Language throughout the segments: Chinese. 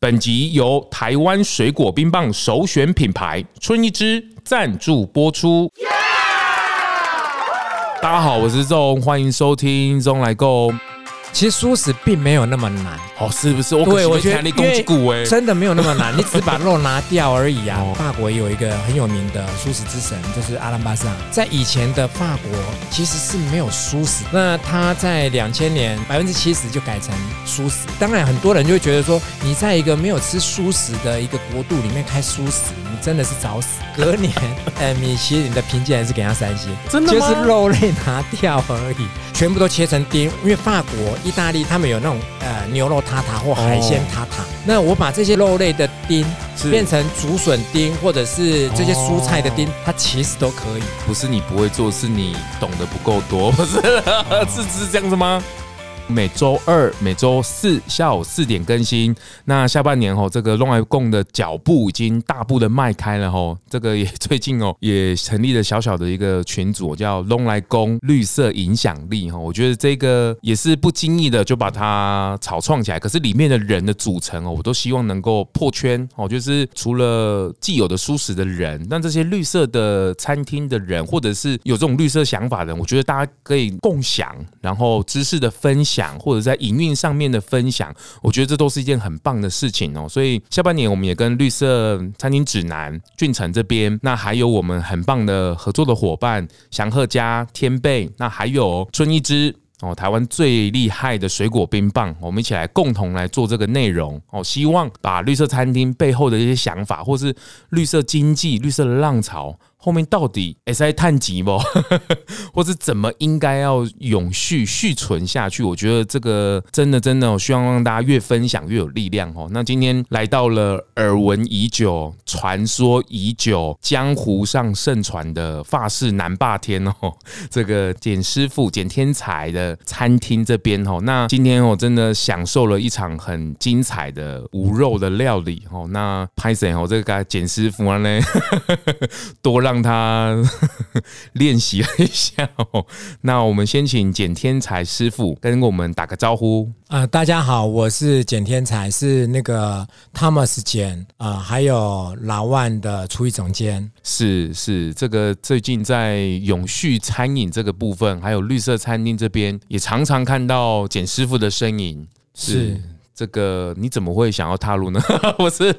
本集由台湾水果冰棒首选品牌春一枝赞助播出。大家好，我是 ZONG，欢迎收听咙来共。其实蔬食并没有那么难哦，是不是？我对我觉得因为真的没有那么难，你只把肉拿掉而已啊。法国有一个很有名的蔬食之神，就是阿兰巴萨。在以前的法国其实是没有蔬食，那他在两千年百分之七十就改成蔬食。当然，很多人就会觉得说，你在一个没有吃蔬食的一个国度里面开蔬食，你真的是找死。隔年，呃，米其林的评鉴还是给他三星，真的就是肉类拿掉而已，全部都切成丁，因为法国。意大利他们有那种呃牛肉塔塔或海鲜塔塔，那我把这些肉类的丁变成竹笋丁，或者是这些蔬菜的丁，它其实都可以。不是你不会做，是你懂得不够多，不是？是是这样子吗？每周二、每周四下午四点更新。那下半年哦，这个咙来共的脚步已经大步的迈开了吼。这个也最近哦，也成立了小小的一个群组，叫咙来共绿色影响力哈。我觉得这个也是不经意的就把它草创起来。可是里面的人的组成哦，我都希望能够破圈哦，就是除了既有的舒适的人，那这些绿色的餐厅的人，或者是有这种绿色想法的人，我觉得大家可以共享，然后知识的分享。或者在营运上面的分享，我觉得这都是一件很棒的事情哦。所以下半年我们也跟绿色餐厅指南、俊成这边，那还有我们很棒的合作的伙伴祥鹤家、天贝，那还有春一枝哦，台湾最厉害的水果冰棒，我们一起来共同来做这个内容哦。希望把绿色餐厅背后的一些想法，或是绿色经济、绿色的浪潮。后面到底会使赚钱不？或是怎么应该要永续续存下去？我觉得这个真的真的，我希望让大家越分享越有力量哦。那今天来到了耳闻已久、传说已久、江湖上盛传的法式南霸天哦，这个简师傅简天才的餐厅这边哦。那今天我真的享受了一场很精彩的无肉的料理哦。那拍谁哦？这个简师傅呢，多让他 练习了一下哦。那我们先请简天才师傅跟我们打个招呼。啊、呃，大家好，我是简天才，是那个 Thomas 简啊、呃，还有老万的厨艺总监。是是，这个最近在永续餐饮这个部分，还有绿色餐厅这边，也常常看到简师傅的身影。是。是这个你怎么会想要踏入呢？不是，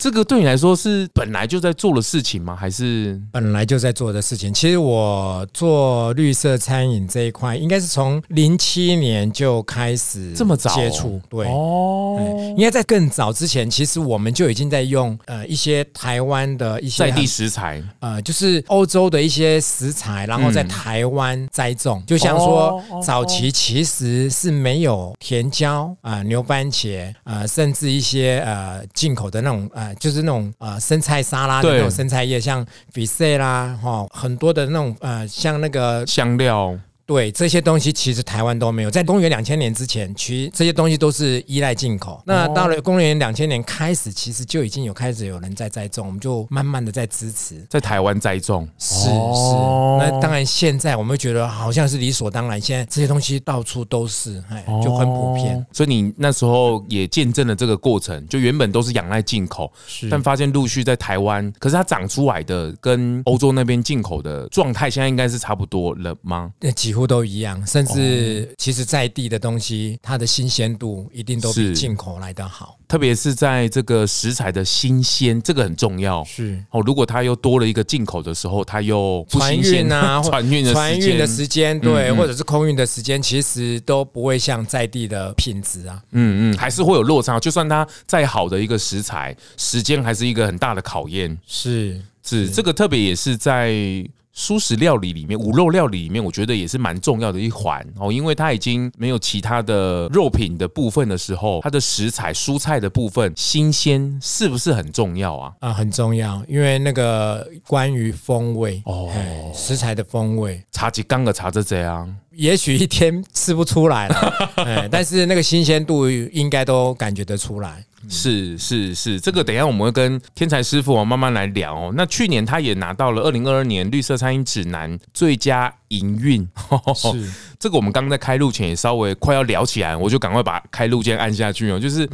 这个对你来说是本来就在做的事情吗？还是本来就在做的事情？其实我做绿色餐饮这一块，应该是从零七年就开始这么早接触。对哦，应该在更早之前，其实我们就已经在用呃一些台湾的一些在地食材，呃，就是欧洲的一些食材，然后在台湾栽种。就像说早期其实是没有甜椒啊、牛。番茄，呃，甚至一些呃进口的那种呃，就是那种呃生菜沙拉的那种生菜叶，像比塞啦，哈，很多的那种呃，像那个香料。对这些东西，其实台湾都没有。在公元两千年之前，其实这些东西都是依赖进口。那到了公元两千年开始，其实就已经有开始有人在栽种，我们就慢慢的在支持，在台湾栽种。是是。那当然，现在我们会觉得好像是理所当然。现在这些东西到处都是，哎，就很普遍。所以你那时候也见证了这个过程，就原本都是仰赖进口，是，但发现陆续在台湾，可是它长出来的跟欧洲那边进口的状态，现在应该是差不多了吗？那几乎。都一样，甚至其实在地的东西，它的新鲜度一定都比进口来的好。特别是在这个食材的新鲜，这个很重要。是哦，如果它又多了一个进口的时候，它又不新鲜啊，船运 的船运的时间，对，或者是空运的时间，其实都不会像在地的品质啊。嗯嗯，还是会有落差。就算它再好的一个食材，时间还是一个很大的考验。是是，这个特别也是在。蔬食料理里面，五肉料理里面，我觉得也是蛮重要的一环哦，因为它已经没有其他的肉品的部分的时候，它的食材、蔬菜的部分新鲜是不是很重要啊？啊，很重要，因为那个关于风味哦，食材的风味，茶几刚个茶这这样。也许一天吃不出来了，哎，但是那个新鲜度应该都感觉得出来。是是是，这个等一下我们会跟天才师傅慢慢来聊哦。那去年他也拿到了二零二二年绿色餐饮指南最佳营运。是 这个我们刚刚在开录前也稍微快要聊起来，我就赶快把开录键按下去哦。就是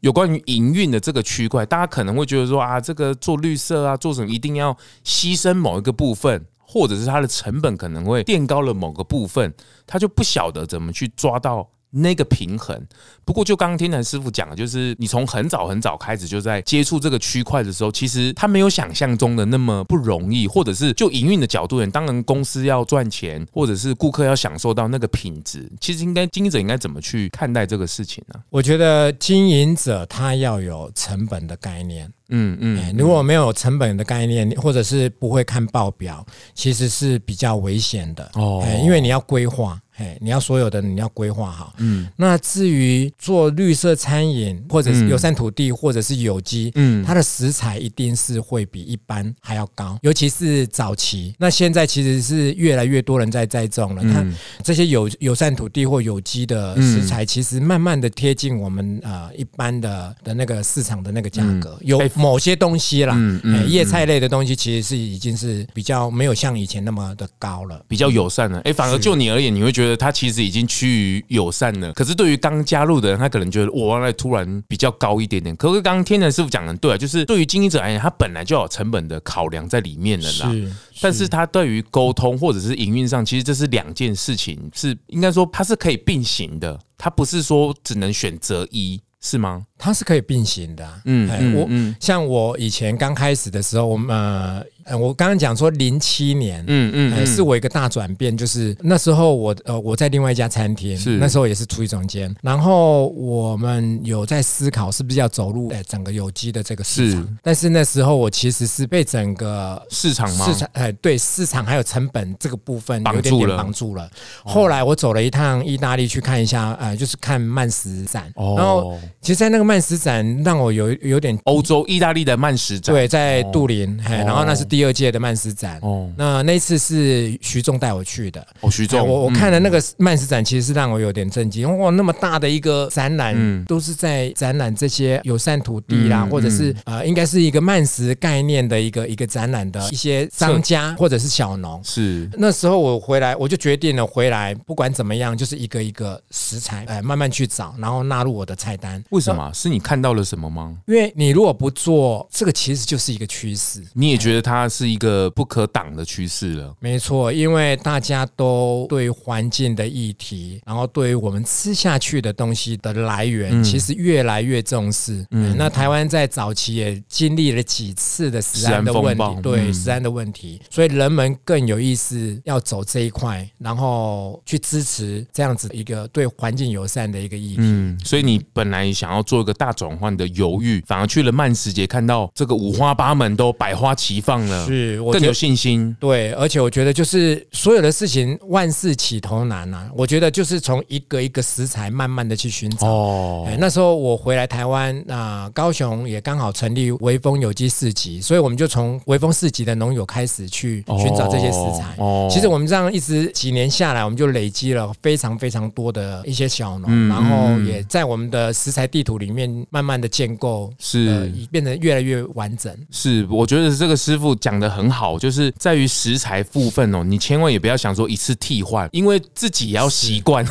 有关于营运的这个区块，大家可能会觉得说啊，这个做绿色啊，做什么一定要牺牲某一个部分，或者是它的成本可能会垫高了某个部分，他就不晓得怎么去抓到。那个平衡，不过就刚刚天才师傅讲的，就是你从很早很早开始就在接触这个区块的时候，其实它没有想象中的那么不容易，或者是就营运的角度，当然公司要赚钱，或者是顾客要享受到那个品质，其实应该经营者应该怎么去看待这个事情呢？我觉得经营者他要有成本的概念，嗯嗯，如果没有成本的概念，或者是不会看报表，其实是比较危险的哦，因为你要规划。哎，你要所有的你要规划好。嗯，那至于做绿色餐饮，或者是友善土地，或者是有机，嗯，它的食材一定是会比一般还要高，尤其是早期。那现在其实是越来越多人在栽种了。它这些有友善土地或有机的食材，其实慢慢的贴近我们呃一般的的那个市场的那个价格。有某些东西啦，叶菜类的东西其实是已经是比较没有像以前那么的高了，比较友善了。哎，反而就你而言，你会觉得。觉得他其实已经趋于友善了，可是对于刚加入的人，他可能觉得哇，那突然比较高一点点。可是刚刚天才师傅讲的对啊，就是对于经营者而言，他本来就有成本的考量在里面了啦。是，但是他对于沟通或者是营运上，其实这是两件事情，是应该说它是可以并行的，它不是说只能选择一，是吗？它是可以并行的。嗯，我像我以前刚开始的时候，我们呃。呃，我刚刚讲说零七年，嗯嗯，是我一个大转变，就是那时候我呃我在另外一家餐厅，是。那时候也是厨艺总监，然后我们有在思考是不是要走入呃整个有机的这个市场，但是那时候我其实是被整个市场吗？市场哎对市场还有成本这个部分有点点绑住了。后来我走了一趟意大利去看一下，呃，就是看慢食展，然后其实，在那个慢食展让我有有点欧洲意大利的慢食展，对，在杜林，嘿然后那是。第二届的慢食展，哦，那那次是徐仲带我去的。哦，徐仲，我我看了那个慢食展，其实是让我有点震惊。哇，那么大的一个展览，都是在展览这些友善土地啦，或者是呃，应该是一个慢食概念的一个一个展览的一些商家或者是小农。是那时候我回来，我就决定了回来，不管怎么样，就是一个一个食材，哎，慢慢去找，然后纳入我的菜单。为什么？是你看到了什么吗？因为你如果不做这个，其实就是一个趋势。你也觉得它？它是一个不可挡的趋势了。没错，因为大家都对环境的议题，然后对于我们吃下去的东西的来源，其实越来越重视。嗯，那台湾在早期也经历了几次的食安的问题，对食安的问题，所以人们更有意识要走这一块，然后去支持这样子一个对环境友善的一个议题。嗯，所以你本来想要做一个大转换的犹豫，反而去了慢食节，看到这个五花八门都百花齐放。是，我更有信心。对，而且我觉得就是所有的事情万事起头难呐、啊。我觉得就是从一个一个食材慢慢的去寻找。哦，那时候我回来台湾啊，高雄也刚好成立微风有机市集，所以我们就从微风市集的农友开始去寻找这些食材。哦，其实我们这样一直几年下来，我们就累积了非常非常多的一些小农，嗯、然后也在我们的食材地图里面慢慢的建构，是、呃、变得越来越完整。是，我觉得这个师傅。讲的很好，就是在于食材部分哦，你千万也不要想说一次替换，因为自己也要习惯。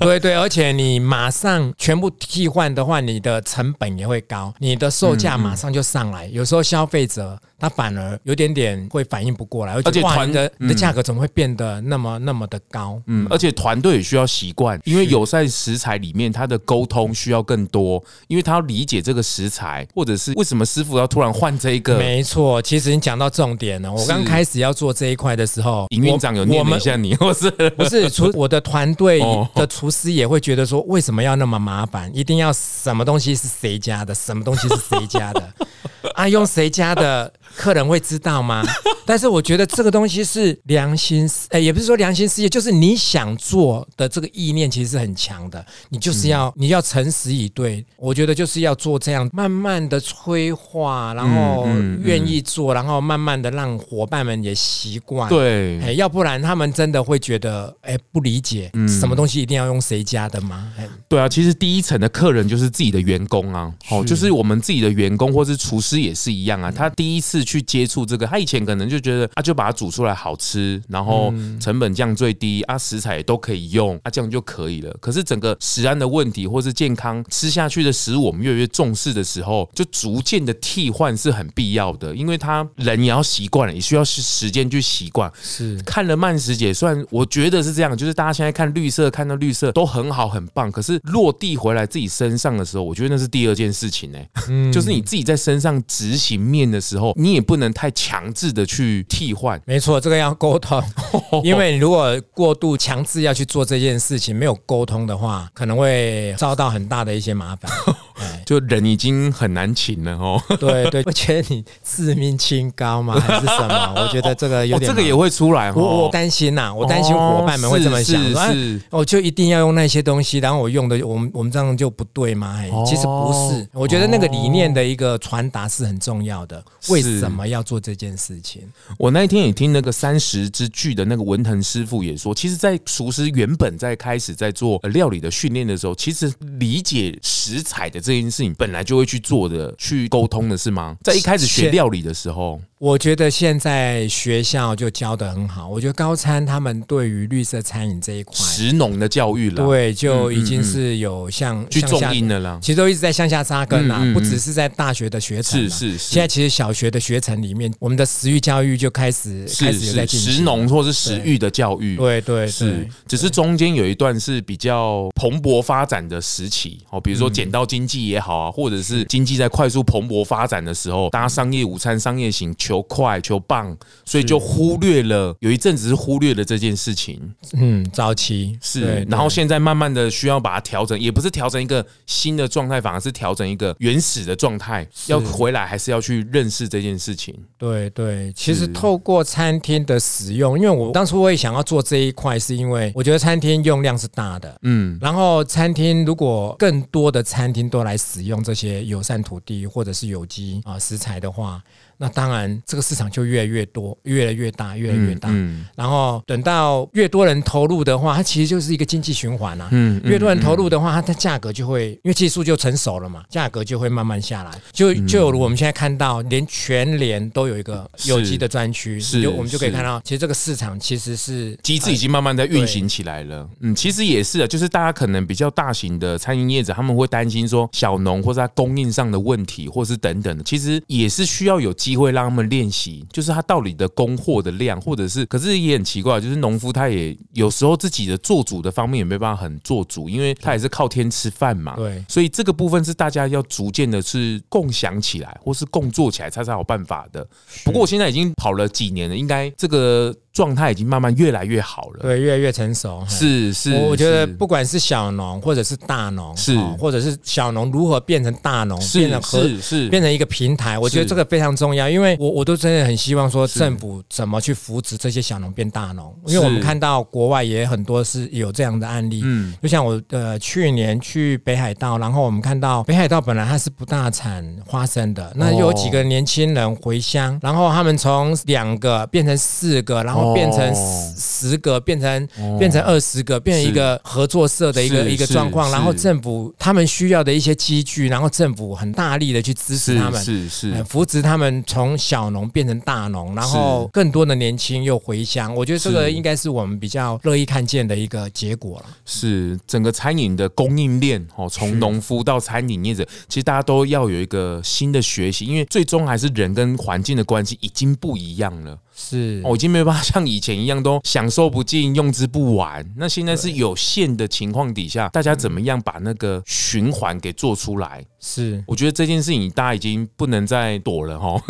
对对，而且你马上全部替换的话，你的成本也会高，你的售价马上就上来。有时候消费者。他反而有点点会反应不过来，而且团的你的价格怎么会变得那么那么的高？嗯，而且团队也需要习惯，因为有在食材里面他的沟通需要更多，因为他要理解这个食材，或者是为什么师傅要突然换这一个？没错，其实你讲到重点了。我刚开始要做这一块的时候，营运长有念一下你，或是不是厨？我的团队的 厨师也会觉得说，为什么要那么麻烦？一定要什么东西是谁家的，什么东西是谁家的？啊，用谁家的？客人会知道吗？但是我觉得这个东西是良心，呃，也不是说良心事业，就是你想做的这个意念其实是很强的。你就是要你要诚实以对，我觉得就是要做这样，慢慢的催化，然后愿意做，然后慢慢的让伙伴们也习惯。对，哎，要不然他们真的会觉得，哎，不理解，什么东西一定要用谁家的吗？对啊，其实第一层的客人就是自己的员工啊，哦，就是我们自己的员工或是厨师也是一样啊，他第一次。去接触这个，他以前可能就觉得啊，就把它煮出来好吃，然后成本降最低啊，食材也都可以用啊，这样就可以了。可是整个食安的问题，或是健康吃下去的食物，我们越来越重视的时候，就逐渐的替换是很必要的，因为他人也要习惯了，也需要时间去习惯。是看了慢食姐，虽然我觉得是这样，就是大家现在看绿色，看到绿色都很好很棒，可是落地回来自己身上的时候，我觉得那是第二件事情呢、欸，就是你自己在身上执行面的时候，你。也不能太强制的去替换，没错，这个要沟通，因为你如果过度强制要去做这件事情，没有沟通的话，可能会遭到很大的一些麻烦。就人已经很难请了哦。对对，我觉得你自命清高吗？还是什么？我觉得这个有点，这个也会出来。我我担心呐，我担心伙伴们会这么想，是，我就一定要用那些东西，然后我用的，我们我们这样就不对吗？哎其实不是，我觉得那个理念的一个传达是很重要的。为什么要做这件事情？我那一天也听那个三十之巨的那个文腾师傅也说，其实，在厨师原本在开始在做料理的训练的时候，其实理解食材的这件事情本来就会去做的，去沟通的是吗？在一开始学料理的时候。我觉得现在学校就教的很好。我觉得高餐他们对于绿色餐饮这一块，食农的教育了，对，就已经是有向去种因的了。其实都一直在向下扎根啊，不只是在大学的学程，是是是。现在其实小学的学程里面，我们的食育教育就开始开始有在进行食农或是食育的教育，对对是。只是中间有一段是比较蓬勃发展的时期哦，比如说剪刀经济也好啊，或者是经济在快速蓬勃发展的时候，大家商业午餐、商业型。求快求棒，所以就忽略了有一阵子是忽略了这件事情。嗯，早期是，然后现在慢慢的需要把它调整，也不是调整一个新的状态，反而是调整一个原始的状态。要回来还是要去认识这件事情。对对，其实透过餐厅的使用，因为我当初我也想要做这一块，是因为我觉得餐厅用量是大的。嗯，然后餐厅如果更多的餐厅都来使用这些友善土地或者是有机啊食材的话。那当然，这个市场就越来越多，越来越大，越来越大。嗯嗯、然后等到越多人投入的话，它其实就是一个经济循环啊。嗯，嗯越多人投入的话，它的价格就会，因为技术就成熟了嘛，价格就会慢慢下来。就就有如我们现在看到，连全联都有一个有机的专区，是，就我们就可以看到，其实这个市场其实是机制已经慢慢在运行起来了。嗯，其实也是啊，就是大家可能比较大型的餐饮业者，他们会担心说小农或者他供应上的问题，或是等等的，其实也是需要有。机会让他们练习，就是他到底的供货的量，或者是，可是也很奇怪，就是农夫他也有时候自己的做主的方面也没办法很做主，因为他也是靠天吃饭嘛。对，所以这个部分是大家要逐渐的是共享起来，或是共做起来，才才有办法的。不过我现在已经跑了几年了，应该这个。状态已经慢慢越来越好了，对，越来越成熟。是是，我觉得不管是小农或者是大农，是或者是小农如何变成大农，变成是是变成一个平台，我觉得这个非常重要。因为我我都真的很希望说政府怎么去扶持这些小农变大农，因为我们看到国外也很多是有这样的案例。嗯，就像我呃去年去北海道，然后我们看到北海道本来它是不大产花生的，那有几个年轻人回乡，然后他们从两个变成四个，然后。变成十十个，变成变成二十个，变成一个合作社的一个一个状况。然后政府他们需要的一些机具，然后政府很大力的去支持他们，是是扶持他们从小农变成大农，然后更多的年轻又回乡。我觉得这个应该是我们比较乐意看见的一个结果了。是整个餐饮的供应链哦，从农夫到餐饮业者，其实大家都要有一个新的学习，因为最终还是人跟环境的关系已经不一样了。是，我已经没有办法像以前一样都享受不尽、用之不完。那现在是有限的情况底下，大家怎么样把那个循环给做出来？是，我觉得这件事情大家已经不能再躲了哈，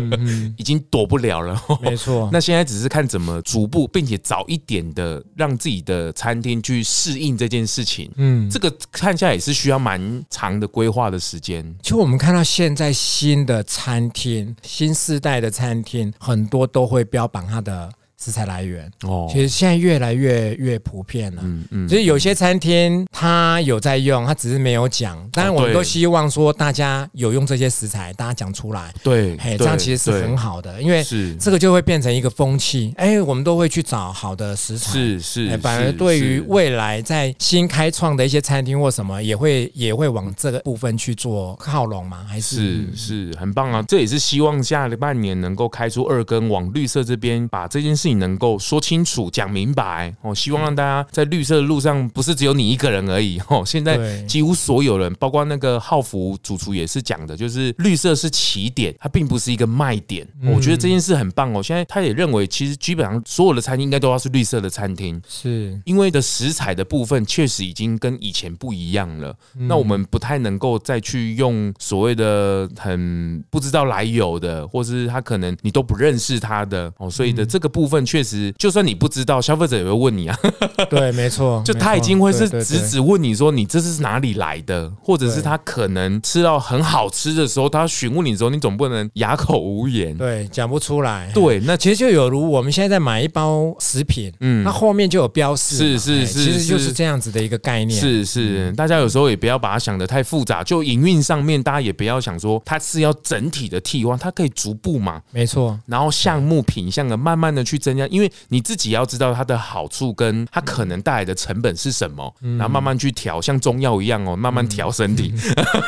已经躲不了了。没错，那现在只是看怎么逐步，并且早一点的让自己的餐厅去适应这件事情。嗯，这个看下来也是需要蛮长的规划的时间。其实我们看到现在新的餐厅、新世代的餐厅，很多都会标榜它的。食材来源哦，其实现在越来越越普遍了。嗯嗯，就是有些餐厅他有在用，他只是没有讲。当然，我们都希望说大家有用这些食材，大家讲出来。对，嘿，这样其实是很好的，因为是这个就会变成一个风气。哎，我们都会去找好的食材。是是，反而对于未来在新开创的一些餐厅或什么，也会也会往这个部分去做靠拢吗？还是是是很棒啊！这也是希望下半年能够开出二根，往绿色这边把这件事情。能够说清楚、讲明白哦，希望让大家在绿色的路上不是只有你一个人而已哦。现在几乎所有人，包括那个浩福主厨也是讲的，就是绿色是起点，它并不是一个卖点。我觉得这件事很棒哦。现在他也认为，其实基本上所有的餐厅应该都要是绿色的餐厅，是因为的食材的部分确实已经跟以前不一样了。那我们不太能够再去用所谓的很不知道来由的，或是他可能你都不认识他的哦，所以的这个部分。确实，就算你不知道，消费者也会问你啊。对，没错，就他已经会是直直问你说，你这是哪里来的，或者是他可能吃到很好吃的时候，他询问你的时候，你总不能哑口无言，对，讲不出来。对，那其实就有如我们现在在买一包食品，嗯，那后面就有标示，是是是，其实就是这样子的一个概念。是是，大家有时候也不要把它想的太复杂，就营运上面，大家也不要想说它是要整体的替换，它可以逐步嘛，没错。然后项目品项的慢慢的去增。因为你自己要知道它的好处跟它可能带来的成本是什么，然后慢慢去调，像中药一样哦，慢慢调身体，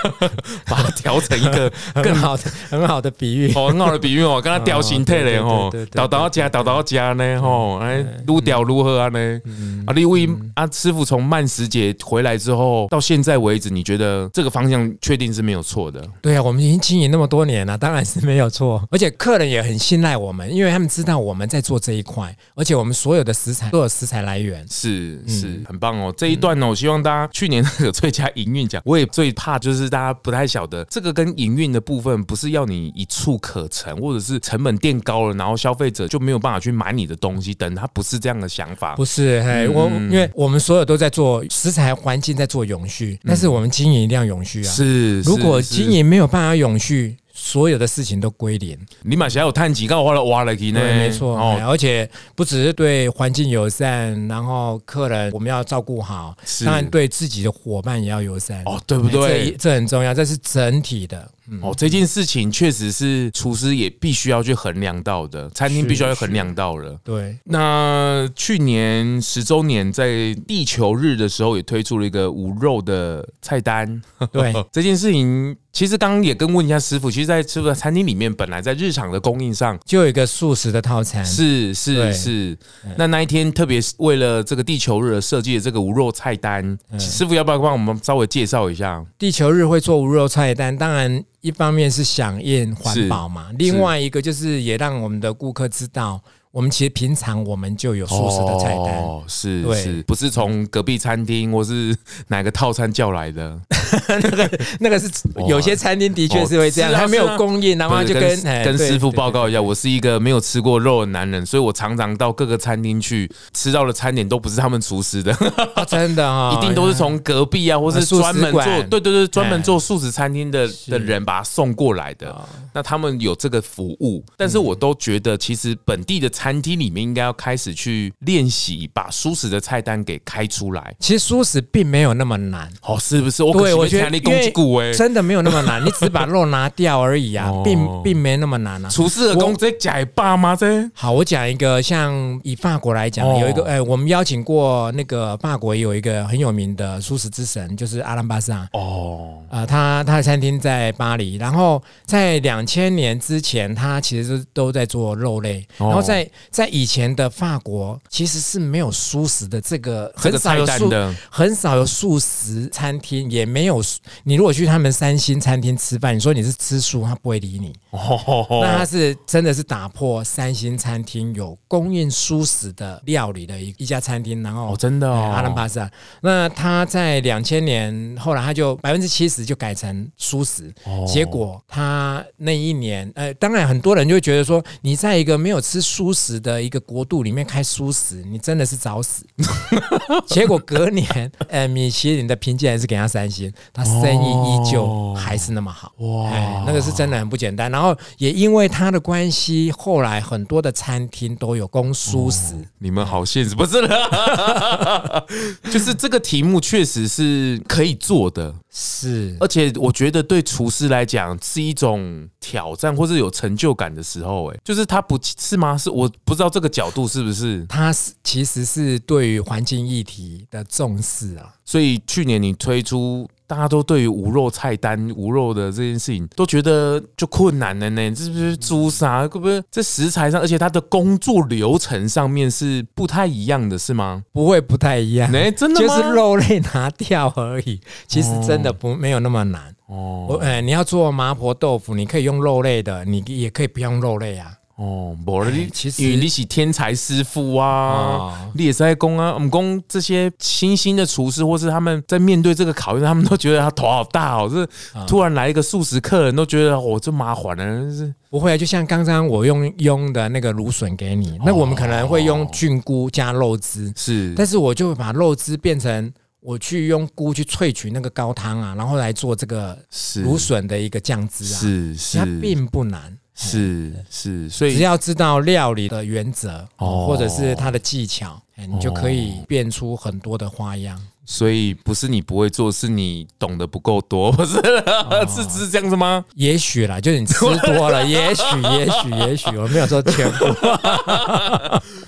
把它调成一个 更好的、很好的比喻。哦，很好的比喻哦，跟它调形态嘞哦，倒倒加倒倒加呢哦，哎，撸屌如何啊呢？啊，另外啊，师傅从慢食节回来之后到现在为止，你觉得这个方向确定是没有错的？对啊，我们已经经营那么多年了，当然是没有错，而且客人也很信赖我们，因为他们知道我们在做这。这一块，而且我们所有的食材都有食材来源，是是很棒哦。这一段呢，我希望大家去年那个最佳营运奖，我也最怕就是大家不太晓得这个跟营运的部分，不是要你一触可成，或者是成本垫高了，然后消费者就没有办法去买你的东西，等他不是这样的想法，不是。嘿，我因为我们所有都在做食材环境，在做永续，但是我们经营一定要永续啊。是，如果经营没有办法永续。所有的事情都归零，你马上有碳几，刚好挖了挖了去呢。对，没错。哦，而且不只是对环境友善，然后客人我们要照顾好，当然对自己的伙伴也要友善。哦，对不对？这这很重要，这是整体的。哦，这件事情确实是厨师也必须要去衡量到的，餐厅必须要去衡量到了。对。那去年十周年在地球日的时候，也推出了一个无肉的菜单。对，这件事情。其实刚刚也跟问一下师傅，其实，在师傅的餐厅里面，本来在日常的供应上就有一个素食的套餐，是是是。那那一天特别是为了这个地球日而设计的这个无肉菜单，师傅要不要帮我们稍微介绍一下？地球日会做无肉菜单，当然一方面是响应环保嘛，另外一个就是也让我们的顾客知道。我们其实平常我们就有素食的菜单，哦，是是，不是从隔壁餐厅或是哪个套餐叫来的？那个那个是有些餐厅的确是会这样，他没有供应，然后就跟跟师傅报告一下，我是一个没有吃过肉的男人，所以我常常到各个餐厅去吃到的餐点都不是他们厨师的，真的啊，一定都是从隔壁啊，或是专门做，对对对，专门做素食餐厅的的人把它送过来的。那他们有这个服务，但是我都觉得其实本地的餐餐厅里面应该要开始去练习，把素食的菜单给开出来。其实素食并没有那么难，哦，是不是？我对，我觉得因为真的没有那么难，你只是把肉拿掉而已啊，并并没那么难啊。厨师的工这假爸吗？这好，我讲一个，像以法国来讲，有一个哎，我们邀请过那个法国有一个很有名的素食之神，就是阿兰巴萨哦，啊，他他的餐厅在巴黎，然后在两千年之前，他其实是都在做肉类，然后在在以前的法国其实是没有蔬食的，这个很少有素的，很少有素食餐厅，也没有。你如果去他们三星餐厅吃饭，你说你是吃素，他不会理你。哦，那他是真的是打破三星餐厅有供应蔬食的料理的一一家餐厅，然后哦，真的哦，阿兰巴萨。那他在两千年后来他就百分之七十就改成蔬食，哦，结果他那一年，呃，当然很多人就会觉得说，你在一个没有吃蔬食的一个国度里面开蔬食，你真的是找死。结果隔年，呃，米其林的评鉴还是给他三星，他生意依旧还是那么好。哇，那个是真的很不简单。然后。也因为他的关系，后来很多的餐厅都有供蔬食。你们好现实，不是啦，就是这个题目确实是可以做的，是，而且我觉得对厨师来讲是一种挑战，或是有成就感的时候。哎，就是他不是吗？是我不知道这个角度是不是？他是其实是对于环境议题的重视啊。所以去年你推出。大家都对于无肉菜单、无肉的这件事情都觉得就困难了呢，这是不是猪杀？会不会这食材上，而且它的工作流程上面是不太一样的，是吗？不会不太一样，哎，真的就是肉类拿掉而已。其实真的不没有那么难哦。哎，你要做麻婆豆腐，你可以用肉类的，你也可以不用肉类啊。哦，不，其实因为你是天才师傅啊，你也是在工啊，我们工这些新兴的厨师，或是他们在面对这个考验，他们都觉得他头好大哦，是突然来一个素食客人，都觉得哦，这麻烦了，是。不会啊。就像刚刚我用用的那个芦笋给你，那我们可能会用菌菇加肉汁，是，但是我就会把肉汁变成我去用菇去萃取那个高汤啊，然后来做这个芦笋的一个酱汁啊，是是，它并不难。是是，所以只要知道料理的原则，哦，或者是它的技巧，你就可以变出很多的花样。所以不是你不会做，是你懂得不够多，不是？哦、是是这样子吗？也许啦，就是你吃多了，也许，也许，也许，我没有说全部。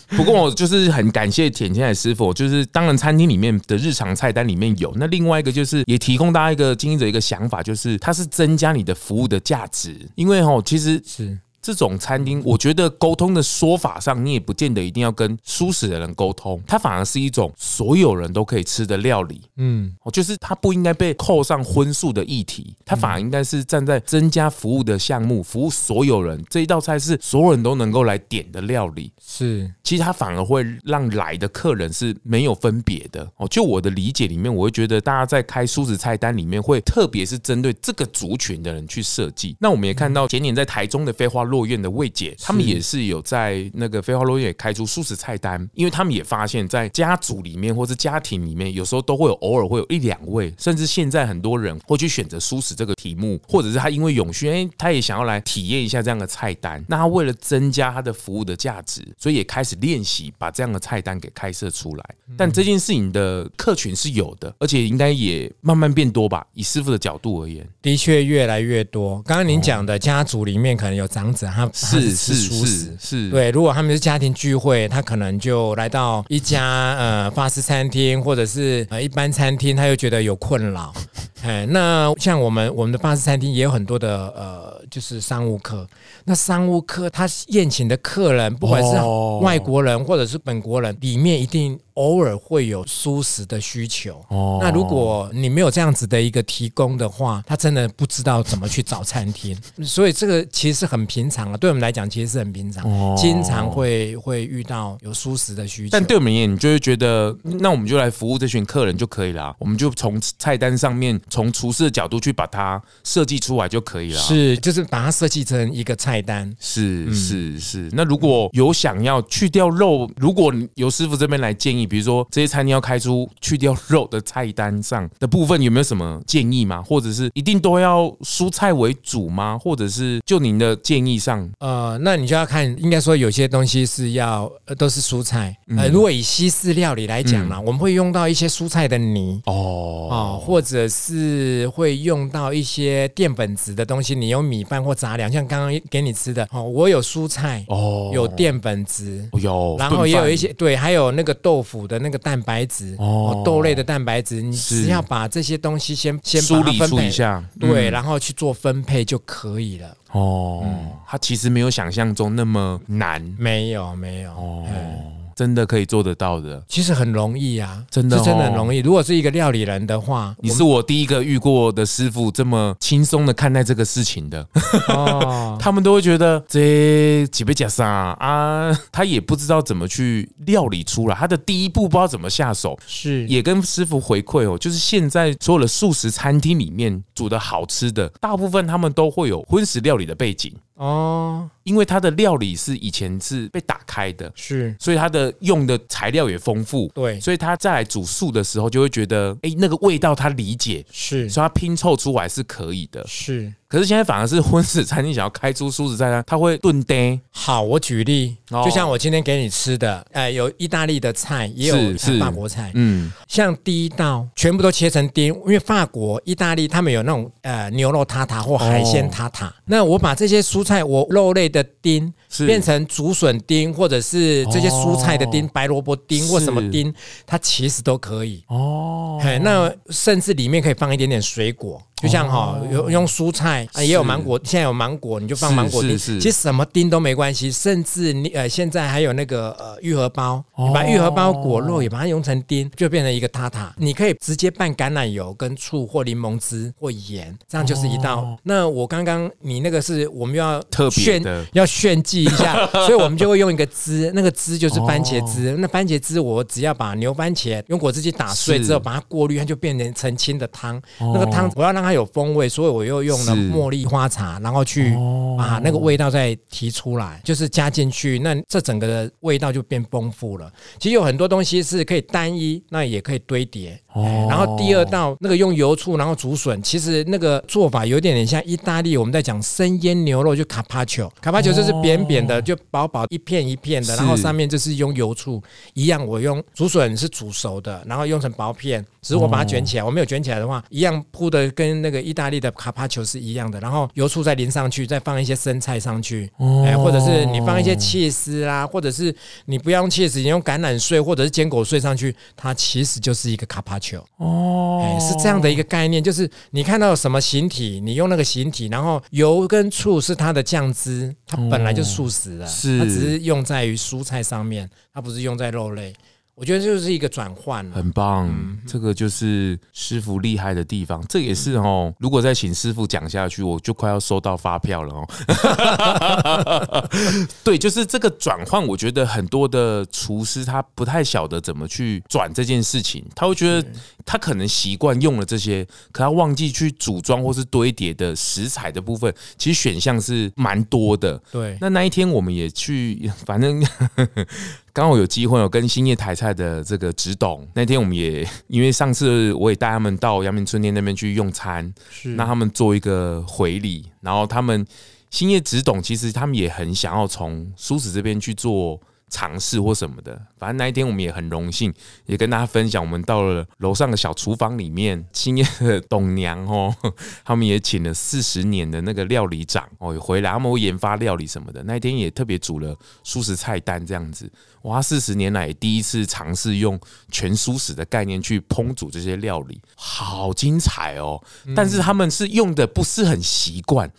不过我就是很感谢田先生师傅，就是当然餐厅里面的日常菜单里面有，那另外一个就是也提供大家一个经营者一个想法，就是它是增加你的服务的价值，因为哦，其实是。这种餐厅，我觉得沟通的说法上，你也不见得一定要跟蔬食的人沟通，它反而是一种所有人都可以吃的料理。嗯，哦，就是它不应该被扣上荤素的议题，它反而应该是站在增加服务的项目，服务所有人。这一道菜是所有人都能够来点的料理。是，其实它反而会让来的客人是没有分别的。哦，就我的理解里面，我会觉得大家在开素食菜单里面，会特别是针对这个族群的人去设计。那我们也看到前年在台中的飞花落院的魏姐，他们也是有在那个飞花落院开出素食菜单，因为他们也发现，在家族里面或是家庭里面，有时候都会有偶尔会有一两位，甚至现在很多人会去选择素食这个题目，或者是他因为永续，哎，他也想要来体验一下这样的菜单。那他为了增加他的服务的价值，所以也开始练习把这样的菜单给开设出来。但这件事情的客群是有的，而且应该也慢慢变多吧？以师傅的角度而言，的确越来越多。刚刚您讲的家族里面可能有长者，他。是是是是，对。如果他们是家庭聚会，他可能就来到一家呃法式餐厅，或者是呃一般餐厅，他又觉得有困扰。哎，那像我们我们的法式餐厅也有很多的呃，就是商务客。那商务客他宴请的客人，不管是外国人或者是本国人，里面一定。偶尔会有舒适的需求，哦，那如果你没有这样子的一个提供的话，他真的不知道怎么去找餐厅，所以这个其实是很平常啊，对我们来讲其实是很平常，哦经常会会遇到有舒适的需求。但对我们而言，你就会觉得，那我们就来服务这群客人就可以了，我们就从菜单上面，从厨师的角度去把它设计出来就可以了。是，就是把它设计成一个菜单。是是是。那如果有想要去掉肉，如果由师傅这边来建议。比如说这些餐厅要开出去掉肉的菜单上的部分，有没有什么建议吗？或者是一定都要蔬菜为主吗？或者是就您的建议上？呃，那你就要看，应该说有些东西是要都是蔬菜。呃，如果以西式料理来讲呢，我们会用到一些蔬菜的泥哦，哦，或者是是会用到一些淀粉质的东西。你有米饭或杂粮，像刚刚给你吃的哦，我有蔬菜哦，有淀粉质有，然后也有一些对，还有那个豆腐的那个蛋白质哦，豆类的蛋白质，你只要把这些东西先先梳理梳一下，对，然后去做分配就可以了。哦，它其实没有想象中那么难，没有没有。哦。真的可以做得到的，其实很容易啊，真的、哦、是真的很容易。如果是一个料理人的话，你是我第一个遇过的师傅这么轻松的看待这个事情的。哦，他们都会觉得这几杯假啥啊，他也不知道怎么去料理出来，他的第一步不知道怎么下手，是。也跟师傅回馈哦，就是现在所有的素食餐厅里面煮的好吃的，大部分他们都会有荤食料理的背景。哦，因为它的料理是以前是被打开的，是，所以它的用的材料也丰富，对，所以他再来煮素的时候就会觉得，哎，那个味道他理解，是，所以它拼凑出来是可以的，是。可是现在反而是荤食餐厅想要开出素食餐厅，他会炖呆。好，我举例，就像我今天给你吃的，哎，有意大利的菜，也有法国菜，嗯，像第一道全部都切成丁，因为法国、意大利他们有那种呃牛肉塔塔或海鲜塔塔。那我把这些蔬菜，我肉类的丁变成竹笋丁，或者是这些蔬菜的丁，白萝卜丁或什么丁，它其实都可以。哦，嘿，那甚至里面可以放一点点水果。就像哈，有用蔬菜啊，也有芒果。现在有芒果，你就放芒果丁。其实什么丁都没关系，甚至你呃，现在还有那个呃玉荷包，你把玉荷包果肉也把它用成丁，就变成一个塔塔。你可以直接拌橄榄油跟醋或柠檬汁或盐，这样就是一道。那我刚刚你那个是我们要特别的要炫技一下，所以我们就会用一个汁，那个汁就是番茄汁。那番茄汁我只要把牛番茄用果汁机打碎之后，把它过滤，它就变成澄清的汤。那个汤我要让它有风味，所以我又用了茉莉花茶，然后去把那个味道再提出来，就是加进去，那这整个的味道就变丰富了。其实有很多东西是可以单一，那也可以堆叠。然后第二道那个用油醋，然后竹笋，其实那个做法有点点像意大利，我们在讲生腌牛肉就卡帕丘，卡帕丘就是扁扁的，就薄薄一片一片的，然后上面就是用油醋一样，我用竹笋是煮熟的，然后用成薄片。只是我把它卷起来，我没有卷起来的话，一样铺的跟那个意大利的卡帕丘是一样的。然后油醋再淋上去，再放一些生菜上去，哎，或者是你放一些切丝啊，或者是你不要用切丝，你用橄榄碎或者是坚果碎上去，它其实就是一个卡帕丘。哦，哎，是这样的一个概念，就是你看到什么形体，你用那个形体，然后油跟醋是它的酱汁，它本来就素食的，是它只是用在于蔬菜上面，它不是用在肉类。我觉得就是一个转换，很棒。嗯、这个就是师傅厉害的地方。这也是哦，如果再请师傅讲下去，我就快要收到发票了哦。对，就是这个转换，我觉得很多的厨师他不太晓得怎么去转这件事情。他会觉得他可能习惯用了这些，可他忘记去组装或是堆叠的食材的部分，其实选项是蛮多的。对，那那一天我们也去，反正。刚好有机会有跟兴业台菜的这个直董，那天我们也 因为上次我也带他们到阳明春天那边去用餐，是让他们做一个回礼，然后他们兴业直董其实他们也很想要从苏子这边去做。尝试或什么的，反正那一天我们也很荣幸，也跟大家分享。我们到了楼上的小厨房里面，兴业的董娘哦，他们也请了四十年的那个料理长哦，也回来，他们会研发料理什么的。那一天也特别煮了素食菜单这样子，哇，四十年来第一次尝试用全素食的概念去烹煮这些料理，好精彩哦！但是他们是用的不是很习惯。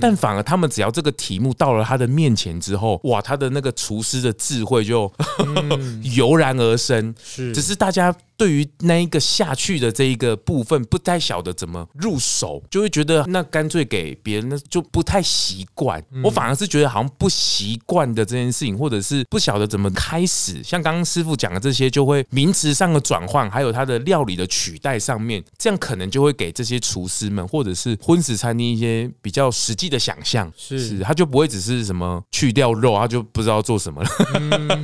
但反而他们只要这个题目到了他的面前之后，哇，他的那个厨师的智慧就 油然而生。是，只是大家。对于那一个下去的这一个部分，不太晓得怎么入手，就会觉得那干脆给别人，那就不太习惯。我反而是觉得好像不习惯的这件事情，或者是不晓得怎么开始。像刚刚师傅讲的这些，就会名词上的转换，还有它的料理的取代上面，这样可能就会给这些厨师们，或者是荤食餐厅一些比较实际的想象。是，是，他就不会只是什么去掉肉，他就不知道做什么了。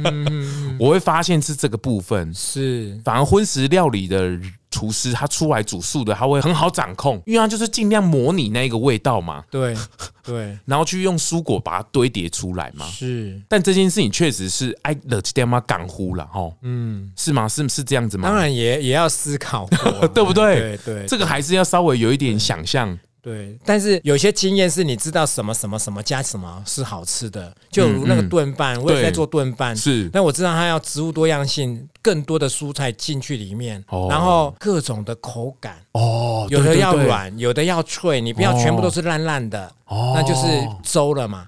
我会发现是这个部分，是反而会。荤食料理的。厨师他出来煮素的，他会很好掌控，因为他就是尽量模拟那个味道嘛。对 对，然后去用蔬果把它堆叠出来嘛。是，但这件事情确实是哎，了点嘛港呼了哈。嗯，是吗？是是这样子吗？当然也也要思考过，对不对？对对，这个还是要稍微有一点想象。对，但是有些经验是你知道什么什么什么加什么是好吃的，就如那个炖饭，嗯嗯、我也在做炖饭，是，那我知道它要植物多样性，更多的蔬菜进去里面，哦、然后各种的口感哦，有的要软，对对。对，有的要脆，你不要全部都是烂烂的，哦、那就是粥了嘛。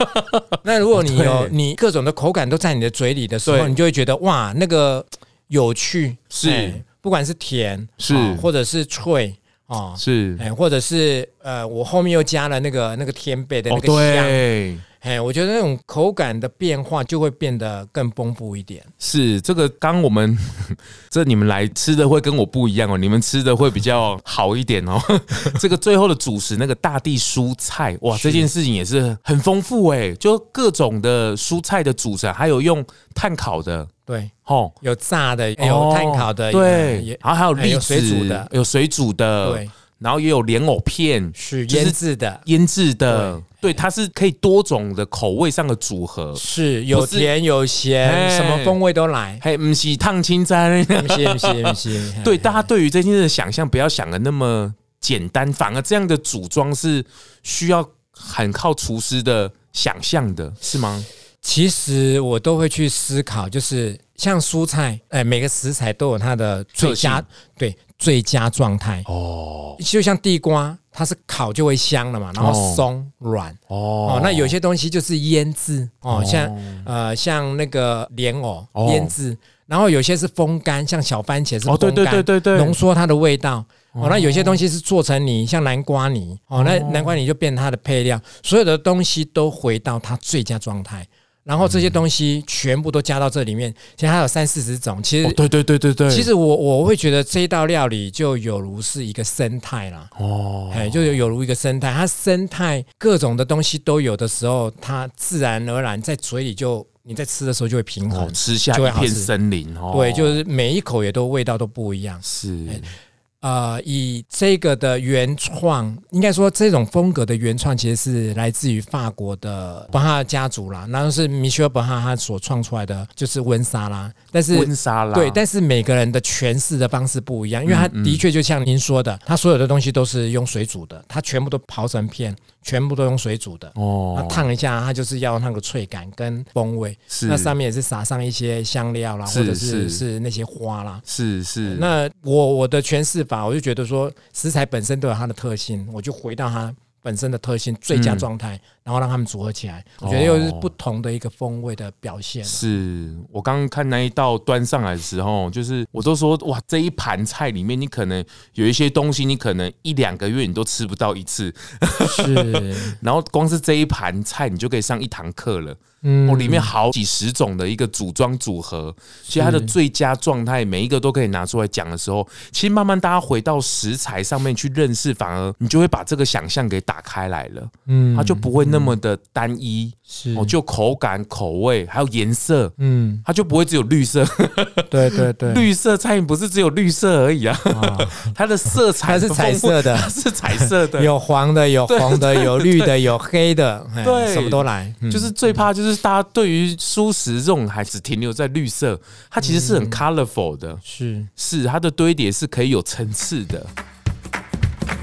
那如果你有你各种的口感都在你的嘴里的时候，你就会觉得哇，那个有趣是，不管是甜是、哦、或者是脆。哦，是，哎，或者是呃，我后面又加了那个那个天贝的那个香，哎、哦，我觉得那种口感的变化就会变得更丰富一点。是，这个刚我们 这你们来吃的会跟我不一样哦，你们吃的会比较好一点哦。这个最后的主食那个大地蔬菜，哇，是这件事情也是很丰富哎，就各种的蔬菜的组成，还有用炭烤的。对，哦，有炸的，有炭烤的，对，然后还有栗子，有水煮的，有水煮的，对，然后也有莲藕片，是腌制的，腌制的，对，它是可以多种的口味上的组合，是有甜有咸，什么风味都来，嘿，不是烫青菜，不是不是不是，对，大家对于这件事的想象，不要想的那么简单，反而这样的组装是需要很靠厨师的想象的，是吗？其实我都会去思考，就是像蔬菜，哎，每个食材都有它的最佳，对，最佳状态。哦。就像地瓜，它是烤就会香了嘛，然后松软。哦。那有些东西就是腌制。哦，像呃像那个莲藕腌制，然后有些是风干，像小番茄是风干，对对对。对，浓缩它的味道。哦。那有些东西是做成泥，像南瓜泥哦，那南瓜泥就变它的配料，所有的东西都回到它最佳状态。然后这些东西全部都加到这里面，其实还有三四十种。其实，对对对对对。其实我我会觉得这一道料理就有如是一个生态啦。哦，哎，就有有如一个生态，它生态各种的东西都有的时候，它自然而然在嘴里就你在吃的时候就会平衡，吃下一片森林。哦，对，就是每一口也都味道都不一样。是。呃，以这个的原创，应该说这种风格的原创，其实是来自于法国的伯哈家族啦。然后是米歇尔伯哈他所创出来的，就是温莎啦。但是温莎啦对，但是每个人的诠释的方式不一样，因为他的确就像您说的，他所有的东西都是用水煮的，他全部都刨成片。全部都用水煮的哦，那烫一下，它就是要那个脆感跟风味。是，那上面也是撒上一些香料啦，或者是是那些花啦。是是。那我我的诠释法，我就觉得说，食材本身都有它的特性，我就回到它。本身的特性最佳状态，嗯、然后让他们组合起来，我觉得又是不同的一个风味的表现。是我刚刚看那一道端上来的时候，就是我都说哇，这一盘菜里面，你可能有一些东西，你可能一两个月你都吃不到一次。是，然后光是这一盘菜，你就可以上一堂课了。嗯，里面好几十种的一个组装组合，其实它的最佳状态每一个都可以拿出来讲的时候，其实慢慢大家回到食材上面去认识，反而你就会把这个想象给打开来了。嗯，它就不会那么的单一，是哦，就口感、口味还有颜色，嗯，它就不会只有绿色。对对对，绿色餐饮不是只有绿色而已啊，它的色彩 是彩色的，是彩色的，有黄的，有红的，有绿的，有黑的，对，什么都来。就是最怕就是。大家对于蔬食这种还只停留在绿色，它其实是很 colorful 的，是是它的堆叠是可以有层次的。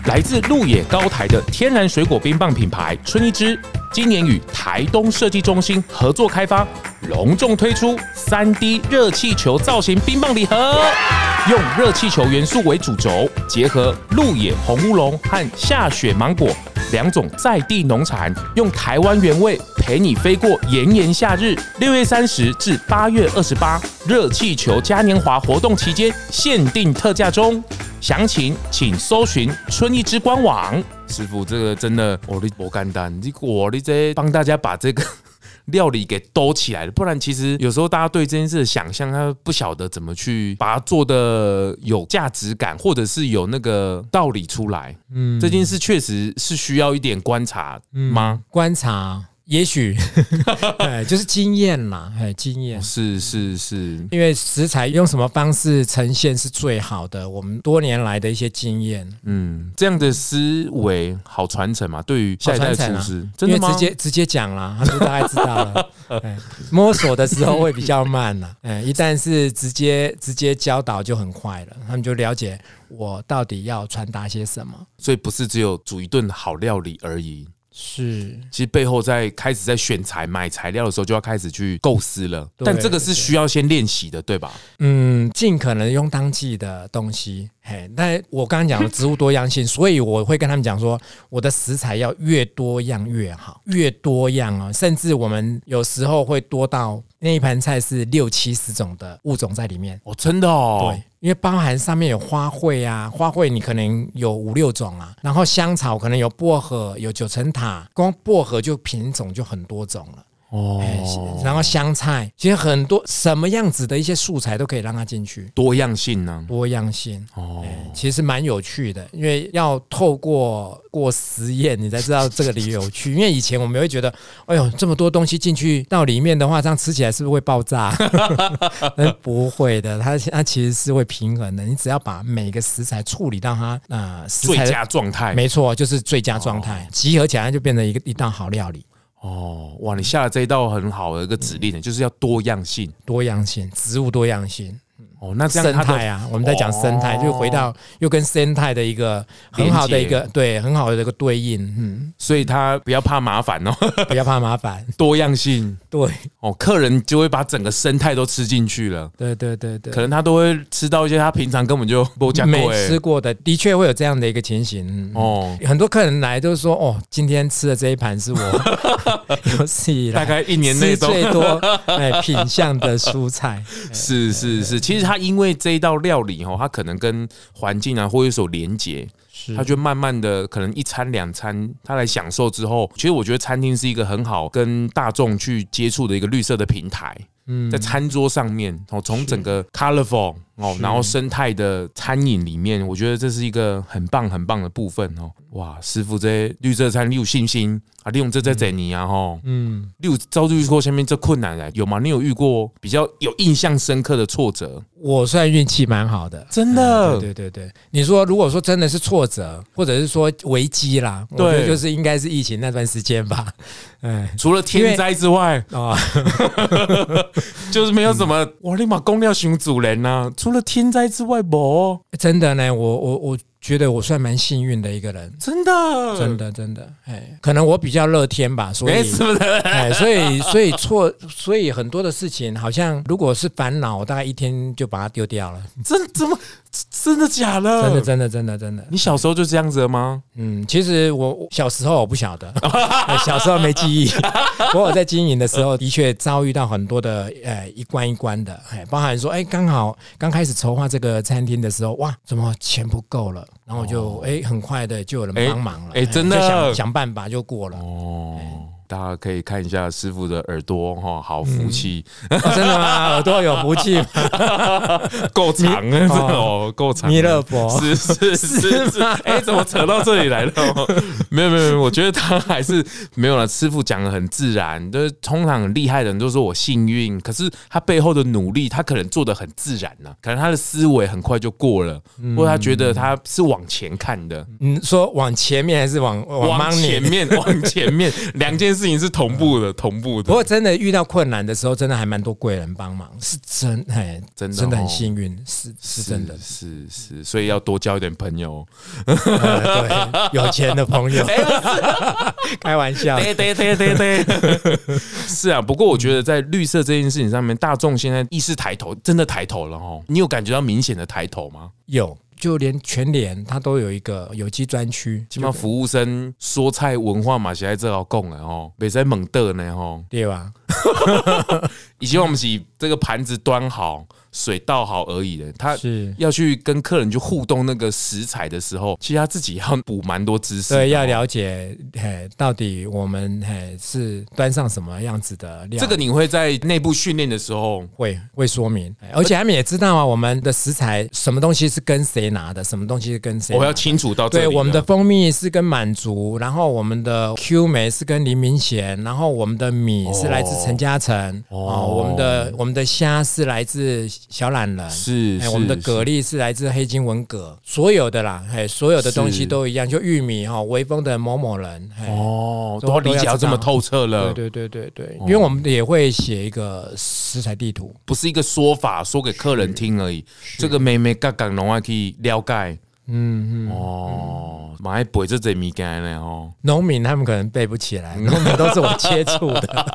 来自鹿野高台的天然水果冰棒品牌春一枝，今年与台东设计中心合作开发，隆重推出三 D 热气球造型冰棒礼盒，用热气球元素为主轴，结合鹿野红乌龙和下雪芒果。两种在地农产，用台湾原味陪你飞过炎炎夏日。六月三十至八月二十八，热气球嘉年华活动期间限定特价中，详情请搜寻春意之官网。师傅，这个真的，我的不干单，你我的这帮大家把这个。料理给兜起来了，不然其实有时候大家对这件事的想象，他不晓得怎么去把它做的有价值感，或者是有那个道理出来。嗯，这件事确实是需要一点观察吗？观察。也许，哎，就是经验嘛，哎，经验。是是是，因为食材用什么方式呈现是最好的，我们多年来的一些经验，嗯，这样的思维好传承嘛，对于下一代厨师，真的吗？直接直接讲了，他们就大概知道了，摸索的时候会比较慢了，哎，一旦是直接直接教导就很快了，他们就了解我到底要传达些什么，所以不是只有煮一顿好料理而已。是，其实背后在开始在选材买材料的时候，就要开始去构思了。但这个是需要先练习的，对吧？嗯，尽可能用当季的东西。嘿，那我刚刚讲的植物多样性，所以我会跟他们讲说，我的食材要越多样越好，越多样啊，甚至我们有时候会多到那一盘菜是六七十种的物种在里面。哦，真的哦，对，因为包含上面有花卉啊，花卉你可能有五六种啊，然后香草可能有薄荷，有九层塔，光薄荷就品种就很多种了。哦，然后香菜，其实很多什么样子的一些素材都可以让它进去，多样性呢？多样性哦，其实蛮有趣的，因为要透过过实验，你才知道这个里有趣。因为以前我们会觉得，哎呦，这么多东西进去到里面的话，这样吃起来是不是会爆炸？不会的，它它其实是会平衡的。你只要把每个食材处理到它啊、呃、最佳状态，没错，就是最佳状态，集合起来就变成一个一道好料理。哦，哇！你下了这一道很好的一个指令呢，就是要多样性，多样性，植物多样性。哦，那这样生态啊，我们在讲生态，就回到又跟生态的一个很好的一个对很好的一个对应，嗯，所以他不要怕麻烦哦，不要怕麻烦，多样性，对，哦，客人就会把整个生态都吃进去了，对对对对，可能他都会吃到一些他平常根本就没吃过的，的确会有这样的一个情形，哦，很多客人来都说，哦，今天吃的这一盘是我 有史以来大概一年内最多哎品相的蔬菜，是是是，其实他。因为这一道料理哈，他可能跟环境啊或有所连结，他就慢慢的可能一餐两餐他来享受之后，其实我觉得餐厅是一个很好跟大众去接触的一个绿色的平台。嗯，在餐桌上面哦，从整个 colorful 哦，然后生态的餐饮里面，我觉得这是一个很棒很棒的部分哦。哇，师傅这些绿色餐你有信心啊？利用这在在你啊？吼，嗯，你有遭遇过下面这困难来有吗？你有遇过比较有印象深刻的挫折？我算运气蛮好的，真的。对对对，你说如果说真的是挫折，或者是说危机啦，对，就是应该是疫情那段时间吧。哎，除了天灾之外啊。就是没有什么，我立马公料熊主人呐，除了天灾之外，不，真的呢，我我我。觉得我算蛮幸运的一个人，真的，真的，真的，哎，可能我比较乐天吧，所以，哎，所以，所以错，所以很多的事情，好像如果是烦恼，我大概一天就把它丢掉了。真怎么？真的假的？真的，真的，真的，真的。你小时候就这样子了吗？嗯，其实我小时候我不晓得，小时候没记忆。不 过我在经营的时候，的确遭遇到很多的，呃，一关一关的，哎，包含说，哎，刚好刚开始筹划这个餐厅的时候，哇，怎么钱不够了？然后就哎，很快的就有人帮忙了，哎，真的想想办法就过了。哦。大家可以看一下师傅的耳朵哈，好福气，真的吗？耳朵有福气，够长啊，哦，够长。弥勒佛是是是 是，哎，怎么扯到这里来了？没有没有没有，我觉得他还是没有了。师傅讲的很自然，就是通常很厉害的人都说我幸运，可是他背后的努力，他可能做的很自然呢，可能他的思维很快就过了，或者他觉得他是往前看的。嗯，说往前面还是往往前面？往前面两件事。事情是同步的，同步的。不过真的遇到困难的时候，真的还蛮多贵人帮忙，是真哎，真的真的很幸运，是是真的，是是，所以要多交一点朋友，对，有钱的朋友，开玩笑，对对对对对，是啊。不过我觉得在绿色这件事情上面，大众现在意识抬头，真的抬头了哦。你有感觉到明显的抬头吗？有。就连全联它都有一个有机专区，起码服务生说菜文化嘛，现在这要讲的吼，别再猛的呢吼，对吧？以前我们是这个盘子端好。水倒好而已的，他是要去跟客人去互动那个食材的时候，其实他自己要补蛮多知识，对，要了解嘿，到底我们嘿是端上什么样子的料。这个你会在内部训练的时候会会说明，而且他们也知道啊，我们的食材什么东西是跟谁拿的，什么东西是跟谁。我要清楚到。对，我们的蜂蜜是跟满族，然后我们的 Q 梅是跟黎明贤，然后我们的米是来自陈嘉诚哦，我们的我们的虾是来自。小懒人是，哎，我们的蛤蜊是来自黑金文蛤，所有的啦，哎，所有的东西都一样，就玉米哈，微风的某某人，哦，都理解到这么透彻了，对对对对对，因为我们也会写一个食材地图，不是一个说法，说给客人听而已，这个妹妹刚刚农还可以了解，嗯嗯，哦，蛮爱背这这米干呢哦，农民他们可能背不起来，农民都是我接触的。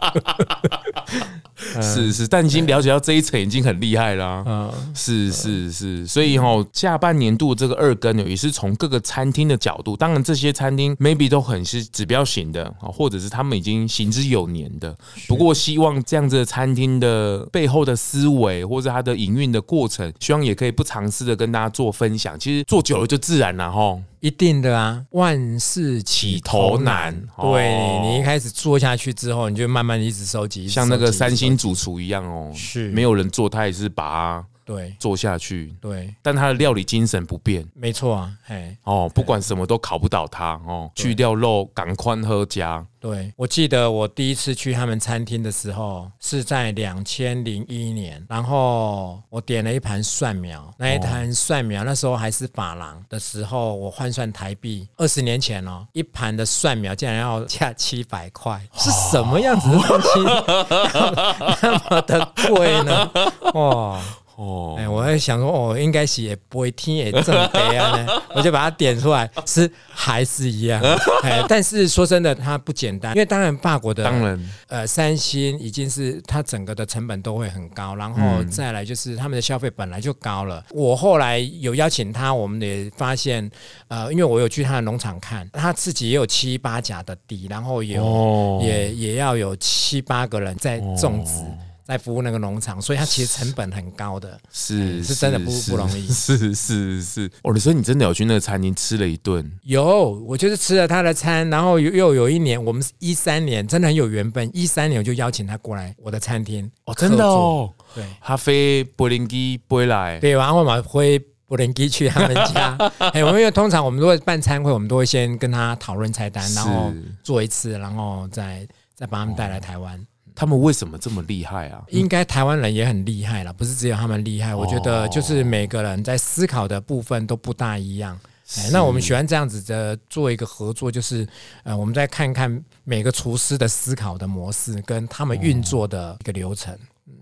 是是，但已经了解到这一层已经很厉害啦。嗯，是是是，所以哈，下半年度这个二更呢，也是从各个餐厅的角度，当然这些餐厅 maybe 都很是指标型的啊，或者是他们已经行之有年的。不过希望这样子的餐厅的背后的思维，或者它的营运的过程，希望也可以不尝试的跟大家做分享。其实做久了就自然了哈。一定的啊，万事起头难。对，你一开始做下去之后，你就慢慢一直收集，像那个三星主厨一样哦，是没有人做，他也是把它对做下去。对，但他的料理精神不变，没错啊，嘿，哦，不管什么都考不倒他哦，去掉肉，赶快喝加。对，我记得我第一次去他们餐厅的时候是在两千零一年，然后我点了一盘蒜苗，那一盘蒜苗那时候还是法郎的时候，我换算台币二十年前哦，一盘的蒜苗竟然要价七百块，是什么样子的东西 那么的贵呢？哇！哦，哎，我在想说，哦，应该是也不会听也正悲啊，我就把它点出来，是还是一样。哎，但是说真的，它不简单，因为当然法国的，当然，呃，三星已经是它整个的成本都会很高，然后再来就是他们的消费本来就高了。我后来有邀请他，我们也发现，呃，因为我有去他的农场看，他自己也有七八甲的地，然后有也也要有七八个人在种植。在服务那个农场，所以它其实成本很高的，是是真的不不容易。是是是，哦，你说你真的有去那个餐厅吃了一顿？有，我就是吃了他的餐，然后又又有一年，我们一三年真的很有缘分，一三年我就邀请他过来我的餐厅。哦，真的哦，对，他飞柏林机飞来，对，然后我们飞柏林机去他们家。哎，我们因为通常我们如果办餐会，我们都会先跟他讨论菜单，然后做一次，然后再再把他们带来台湾。他们为什么这么厉害啊？应该台湾人也很厉害了，不是只有他们厉害。我觉得就是每个人在思考的部分都不大一样。哎，那我们喜欢这样子的做一个合作，就是呃，我们再看看每个厨师的思考的模式跟他们运作的一个流程。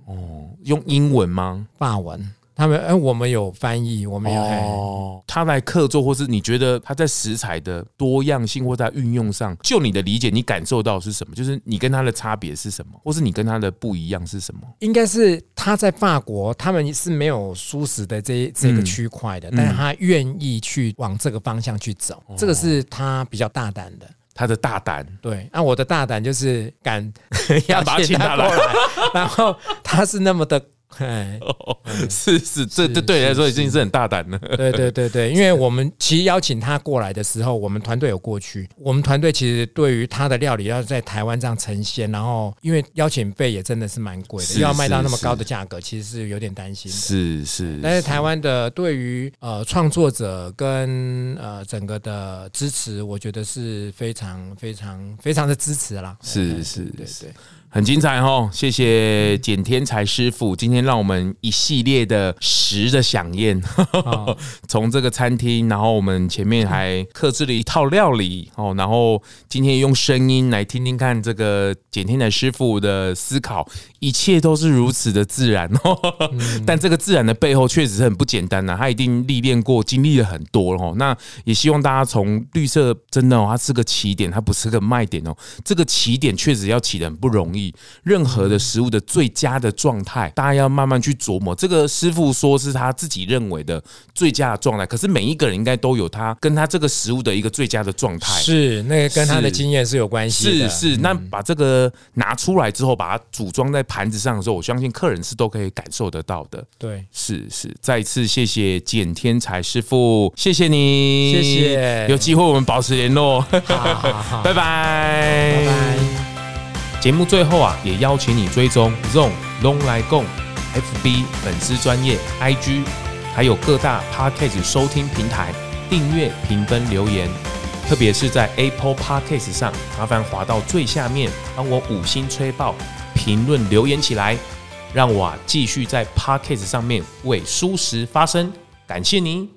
哦，用英文吗？法文。他们，哎，我们有翻译，我们有。哦，他来客座，或是你觉得他在食材的多样性或在运用上，就你的理解，你感受到是什么？就是你跟他的差别是什么，或是你跟他的不一样是什么？应该是他在法国，他们是没有蔬食的这这个区块的，嗯、但是他愿意去往这个方向去走，嗯、这个是他比较大胆的。他的大胆，对，那我的大胆就是敢 邀请他过来，然后他是那么的。哎，是 是，这这对你来说已经是很大胆了。对对对对，因为我们 其实邀请他过来的时候，我们团队有过去。我们团队其实对于他的料理要在台湾这样呈现，然后因为邀请费也真的是蛮贵的，要卖到那么高的价格，其实是有点担心的。是是，但是台湾的对于呃创作者跟呃整个的支持，我觉得是非常非常非常的支持啦。是是，对对。很精彩哦，谢谢简天才师傅，今天让我们一系列的食的饗宴，从这个餐厅，然后我们前面还客制了一套料理哦，然后今天用声音来听听看这个简天才师傅的思考，一切都是如此的自然哦，但这个自然的背后确实是很不简单呐，他一定历练过，经历了很多哦。那也希望大家从绿色真的哦，它是个起点，它不是个卖点哦，这个起点确实要起的很不容易。以任何的食物的最佳的状态，大家要慢慢去琢磨。这个师傅说是他自己认为的最佳的状态，可是每一个人应该都有他跟他这个食物的一个最佳的状态。是，那个跟他的经验是有关系的。是是，那把这个拿出来之后，把它组装在盘子上的时候，我相信客人是都可以感受得到的。对，是是，再一次谢谢简天才师傅，谢谢你，谢谢。有机会我们保持联络，好好好 拜拜，拜拜。节目最后啊，也邀请你追踪 ZONG 咙来共 FB 粉丝专业 IG，还有各大 Podcast 收听平台订阅、评分、留言。特别是在 Apple Podcast 上，麻烦滑到最下面，帮我五星吹爆，评论留言起来，让我啊继续在 Podcast 上面为蔬食发声。感谢您。